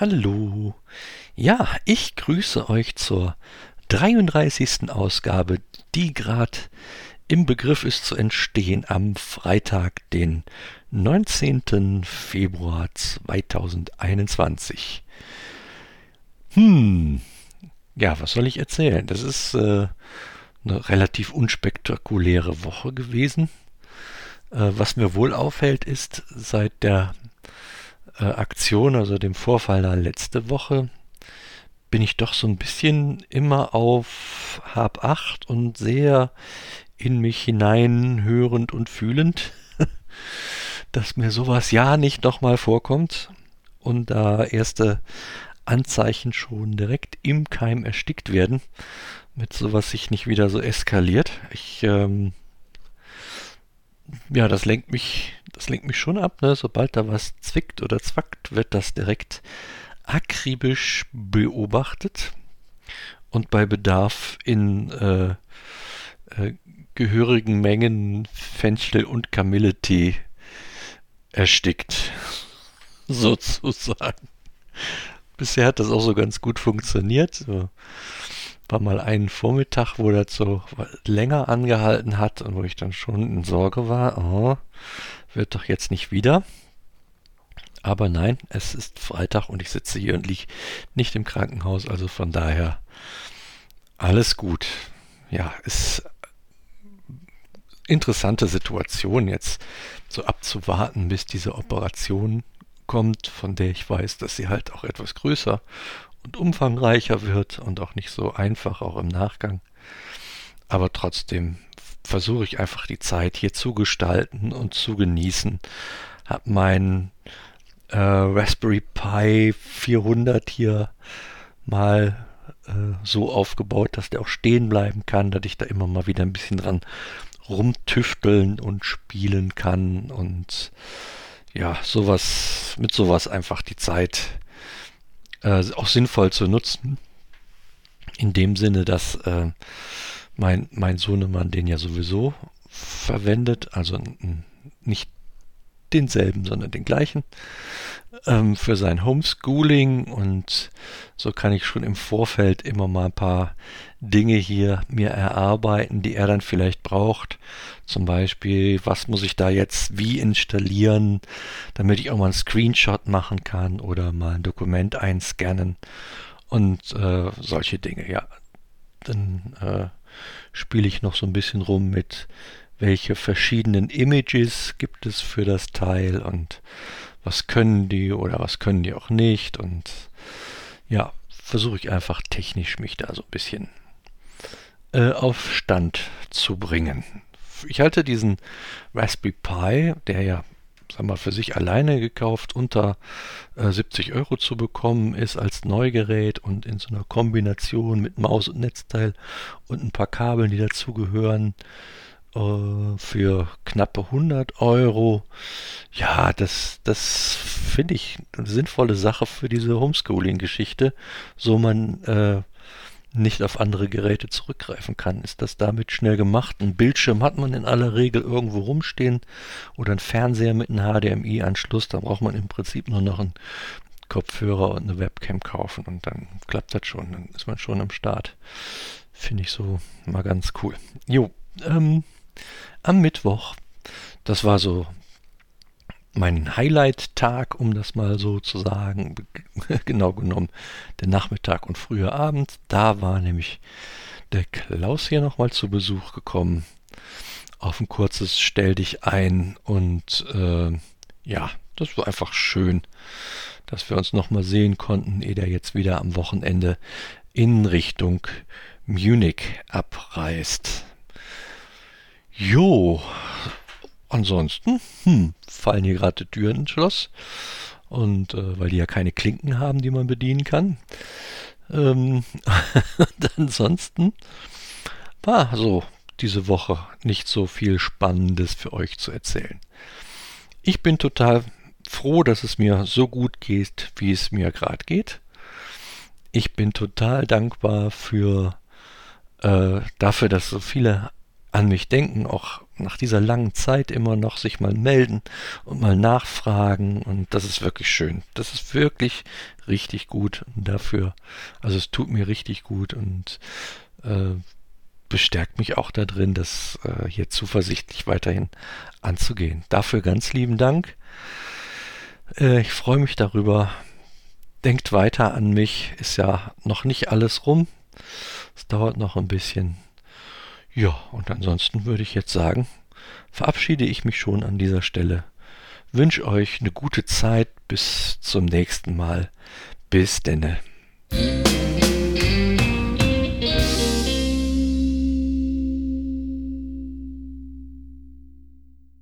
Hallo. Ja, ich grüße euch zur 33. Ausgabe, die gerade im Begriff ist zu entstehen am Freitag, den 19. Februar 2021. Hm, ja, was soll ich erzählen? Das ist äh, eine relativ unspektakuläre Woche gewesen. Äh, was mir wohl auffällt, ist, seit der äh, Aktion, also dem Vorfall da letzte Woche, bin ich doch so ein bisschen immer auf Hab acht und sehr in mich hinein hörend und fühlend, dass mir sowas ja nicht nochmal vorkommt und da erste Anzeichen schon direkt im Keim erstickt werden, mit sowas sich nicht wieder so eskaliert. Ich ähm, ja, das lenkt mich, das lenkt mich schon ab, ne? Sobald da was zwickt oder zwackt, wird das direkt akribisch beobachtet und bei Bedarf in äh, äh, gehörigen Mengen Fenchel und Kamilletee erstickt. Sozusagen. Bisher hat das auch so ganz gut funktioniert. So war mal ein Vormittag, wo das so länger angehalten hat und wo ich dann schon in Sorge war, oh, wird doch jetzt nicht wieder. Aber nein, es ist Freitag und ich sitze hier und liege nicht im Krankenhaus, also von daher alles gut. Ja, ist interessante Situation jetzt so abzuwarten, bis diese Operation kommt, von der ich weiß, dass sie halt auch etwas größer und umfangreicher wird und auch nicht so einfach, auch im Nachgang. Aber trotzdem versuche ich einfach die Zeit hier zu gestalten und zu genießen. Hab mein äh, Raspberry Pi 400 hier mal äh, so aufgebaut, dass der auch stehen bleiben kann, dass ich da immer mal wieder ein bisschen dran rumtüfteln und spielen kann und ja, sowas, mit sowas einfach die Zeit äh, auch sinnvoll zu nutzen. In dem Sinne, dass äh, mein, mein Sohnemann den ja sowieso verwendet, also nicht denselben, sondern den gleichen ähm, für sein Homeschooling und so kann ich schon im Vorfeld immer mal ein paar Dinge hier mir erarbeiten, die er dann vielleicht braucht. Zum Beispiel, was muss ich da jetzt wie installieren, damit ich auch mal einen Screenshot machen kann oder mal ein Dokument einscannen und äh, solche Dinge. Ja, dann äh, spiele ich noch so ein bisschen rum mit welche verschiedenen Images gibt es für das Teil und was können die oder was können die auch nicht und ja, versuche ich einfach technisch mich da so ein bisschen äh, auf Stand zu bringen. Ich halte diesen Raspberry Pi, der ja sag mal, für sich alleine gekauft unter äh, 70 Euro zu bekommen ist als Neugerät und in so einer Kombination mit Maus und Netzteil und ein paar Kabeln, die dazugehören, für knappe 100 Euro. Ja, das, das finde ich eine sinnvolle Sache für diese Homeschooling-Geschichte, so man äh, nicht auf andere Geräte zurückgreifen kann. Ist das damit schnell gemacht? Ein Bildschirm hat man in aller Regel irgendwo rumstehen oder ein Fernseher mit einem HDMI-Anschluss. Da braucht man im Prinzip nur noch einen Kopfhörer und eine Webcam kaufen und dann klappt das schon. Dann ist man schon am Start. Finde ich so mal ganz cool. Jo, ähm, am Mittwoch. Das war so mein Highlight-Tag, um das mal so zu sagen. genau genommen der Nachmittag und früher Abend. Da war nämlich der Klaus hier nochmal zu Besuch gekommen. Auf ein kurzes Stell dich ein und äh, ja, das war einfach schön, dass wir uns nochmal sehen konnten, ehe der jetzt wieder am Wochenende in Richtung Munich abreist. Jo, ansonsten hm, fallen hier gerade Türen ins Schloss. Und äh, weil die ja keine Klinken haben, die man bedienen kann. Ähm, ansonsten war so diese Woche nicht so viel Spannendes für euch zu erzählen. Ich bin total froh, dass es mir so gut geht, wie es mir gerade geht. Ich bin total dankbar für äh, dafür, dass so viele an mich denken, auch nach dieser langen Zeit immer noch sich mal melden und mal nachfragen. Und das ist wirklich schön. Das ist wirklich richtig gut. Dafür, also es tut mir richtig gut und äh, bestärkt mich auch darin, das äh, hier zuversichtlich weiterhin anzugehen. Dafür ganz lieben Dank. Äh, ich freue mich darüber. Denkt weiter an mich. Ist ja noch nicht alles rum. Es dauert noch ein bisschen. Ja, und ansonsten würde ich jetzt sagen, verabschiede ich mich schon an dieser Stelle. Wünsche euch eine gute Zeit. Bis zum nächsten Mal. Bis denne.